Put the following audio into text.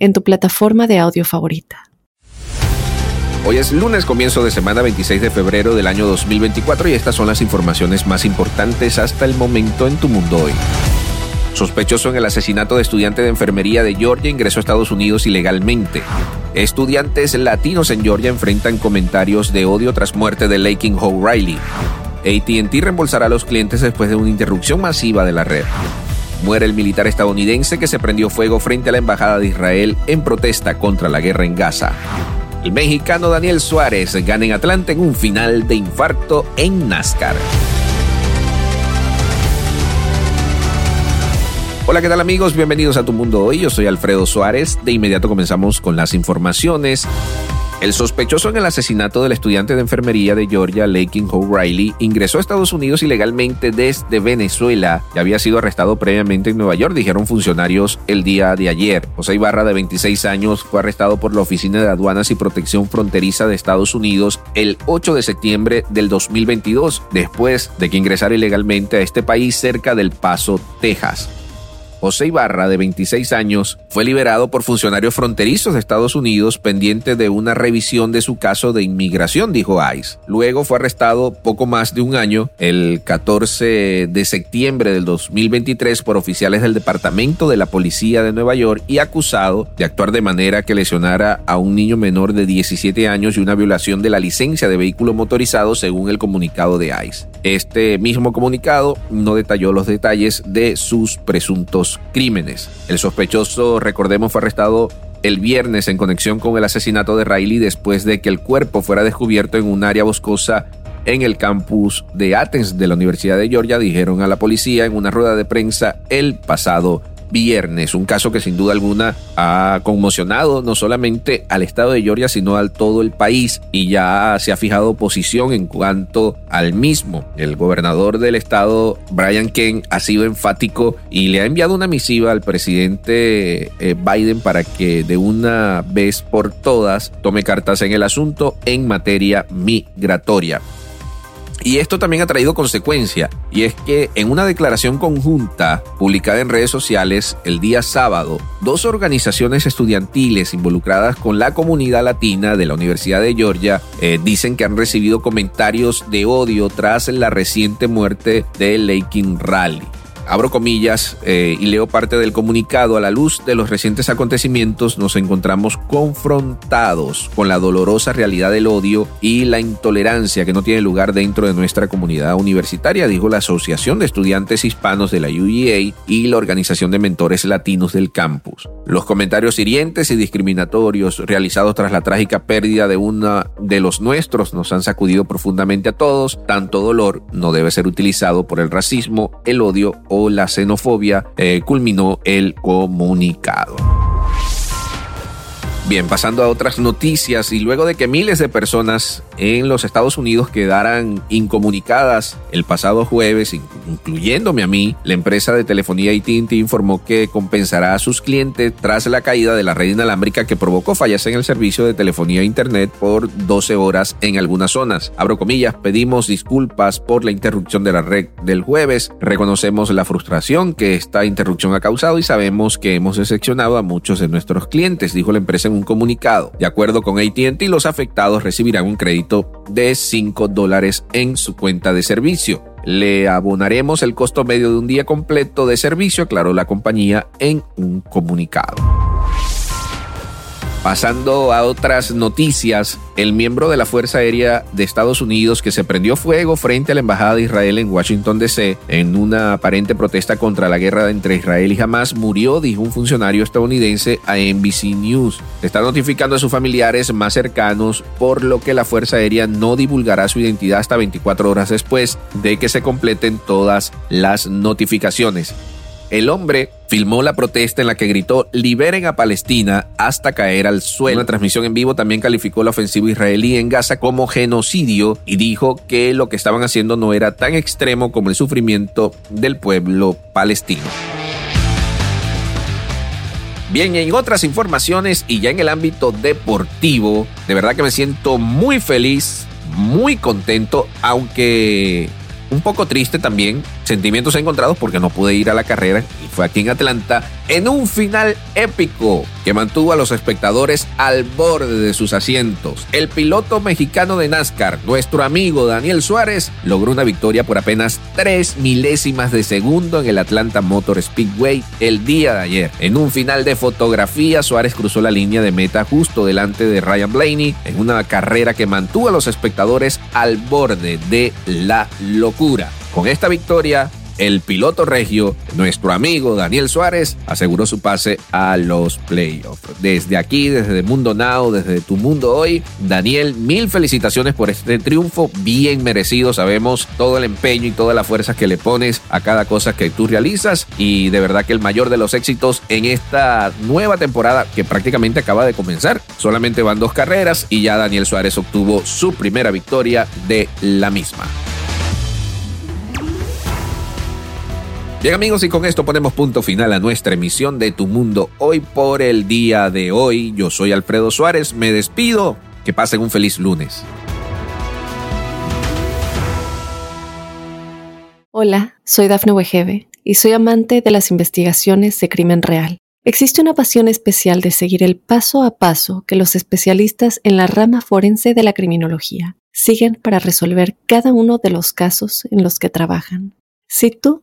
en tu plataforma de audio favorita. Hoy es lunes, comienzo de semana 26 de febrero del año 2024 y estas son las informaciones más importantes hasta el momento en tu mundo hoy. Sospechoso en el asesinato de estudiante de enfermería de Georgia ingresó a Estados Unidos ilegalmente. Estudiantes latinos en Georgia enfrentan comentarios de odio tras muerte de Lakin O'Reilly. ATT reembolsará a los clientes después de una interrupción masiva de la red. Muere el militar estadounidense que se prendió fuego frente a la Embajada de Israel en protesta contra la guerra en Gaza. El mexicano Daniel Suárez gana en Atlanta en un final de infarto en NASCAR. Hola, ¿qué tal amigos? Bienvenidos a Tu Mundo Hoy. Yo soy Alfredo Suárez. De inmediato comenzamos con las informaciones. El sospechoso en el asesinato del estudiante de enfermería de Georgia, Lakin O'Reilly, ingresó a Estados Unidos ilegalmente desde Venezuela y había sido arrestado previamente en Nueva York, dijeron funcionarios el día de ayer. José Ibarra, de 26 años, fue arrestado por la Oficina de Aduanas y Protección Fronteriza de Estados Unidos el 8 de septiembre del 2022, después de que ingresara ilegalmente a este país cerca del Paso, Texas. José Ibarra, de 26 años, fue liberado por funcionarios fronterizos de Estados Unidos pendiente de una revisión de su caso de inmigración, dijo ICE. Luego fue arrestado poco más de un año, el 14 de septiembre del 2023, por oficiales del Departamento de la Policía de Nueva York y acusado de actuar de manera que lesionara a un niño menor de 17 años y una violación de la licencia de vehículo motorizado según el comunicado de ICE. Este mismo comunicado no detalló los detalles de sus presuntos crímenes. El sospechoso, recordemos, fue arrestado el viernes en conexión con el asesinato de Riley después de que el cuerpo fuera descubierto en un área boscosa en el campus de Athens de la Universidad de Georgia, dijeron a la policía en una rueda de prensa el pasado viernes. Un caso que sin duda alguna ha conmocionado no solamente al estado de Georgia, sino al todo el país y ya se ha fijado posición en cuanto al mismo. El gobernador del estado, Brian Kent, ha sido enfático y le ha enviado una misiva al presidente eh, Biden para que de una vez por todas tome cartas en el asunto en materia migratoria. Y esto también ha traído consecuencia, y es que en una declaración conjunta publicada en redes sociales el día sábado, dos organizaciones estudiantiles involucradas con la comunidad latina de la Universidad de Georgia eh, dicen que han recibido comentarios de odio tras la reciente muerte de Lakin Rally abro comillas eh, y leo parte del comunicado, a la luz de los recientes acontecimientos nos encontramos confrontados con la dolorosa realidad del odio y la intolerancia que no tiene lugar dentro de nuestra comunidad universitaria, dijo la Asociación de Estudiantes Hispanos de la UEA y la Organización de Mentores Latinos del campus. Los comentarios hirientes y discriminatorios realizados tras la trágica pérdida de una de los nuestros nos han sacudido profundamente a todos. Tanto dolor no debe ser utilizado por el racismo, el odio o la xenofobia, eh, culminó el comunicado. Bien, pasando a otras noticias y luego de que miles de personas en los Estados Unidos quedaran incomunicadas el pasado jueves, incluyéndome a mí, la empresa de telefonía AT&T informó que compensará a sus clientes tras la caída de la red inalámbrica que provocó fallas en el servicio de telefonía e internet por 12 horas en algunas zonas. Abro comillas, pedimos disculpas por la interrupción de la red del jueves, reconocemos la frustración que esta interrupción ha causado y sabemos que hemos decepcionado a muchos de nuestros clientes, dijo la empresa en un comunicado. De acuerdo con ATT, los afectados recibirán un crédito de 5 dólares en su cuenta de servicio. Le abonaremos el costo medio de un día completo de servicio, aclaró la compañía en un comunicado. Pasando a otras noticias, el miembro de la Fuerza Aérea de Estados Unidos que se prendió fuego frente a la Embajada de Israel en Washington, D.C. en una aparente protesta contra la guerra entre Israel y Hamas murió, dijo un funcionario estadounidense a NBC News. Está notificando a sus familiares más cercanos, por lo que la Fuerza Aérea no divulgará su identidad hasta 24 horas después de que se completen todas las notificaciones. El hombre filmó la protesta en la que gritó liberen a Palestina hasta caer al suelo. Una transmisión en vivo también calificó la ofensiva israelí en Gaza como genocidio y dijo que lo que estaban haciendo no era tan extremo como el sufrimiento del pueblo palestino. Bien, en otras informaciones y ya en el ámbito deportivo, de verdad que me siento muy feliz, muy contento, aunque un poco triste también sentimientos encontrados porque no pude ir a la carrera y fue aquí en Atlanta en un final épico que mantuvo a los espectadores al borde de sus asientos. El piloto mexicano de NASCAR, nuestro amigo Daniel Suárez, logró una victoria por apenas tres milésimas de segundo en el Atlanta Motor Speedway el día de ayer. En un final de fotografía, Suárez cruzó la línea de meta justo delante de Ryan Blaney en una carrera que mantuvo a los espectadores al borde de la locura. Con esta victoria, el piloto regio, nuestro amigo Daniel Suárez, aseguró su pase a los playoffs. Desde aquí, desde Mundo Now, desde Tu Mundo Hoy, Daniel, mil felicitaciones por este triunfo, bien merecido. Sabemos todo el empeño y toda la fuerza que le pones a cada cosa que tú realizas y de verdad que el mayor de los éxitos en esta nueva temporada que prácticamente acaba de comenzar. Solamente van dos carreras y ya Daniel Suárez obtuvo su primera victoria de la misma. Bien amigos, y con esto ponemos punto final a nuestra emisión de Tu Mundo hoy por el día de hoy. Yo soy Alfredo Suárez, me despido, que pasen un feliz lunes. Hola, soy Dafne Wegebe y soy amante de las investigaciones de crimen real. Existe una pasión especial de seguir el paso a paso que los especialistas en la rama forense de la criminología siguen para resolver cada uno de los casos en los que trabajan. Si tú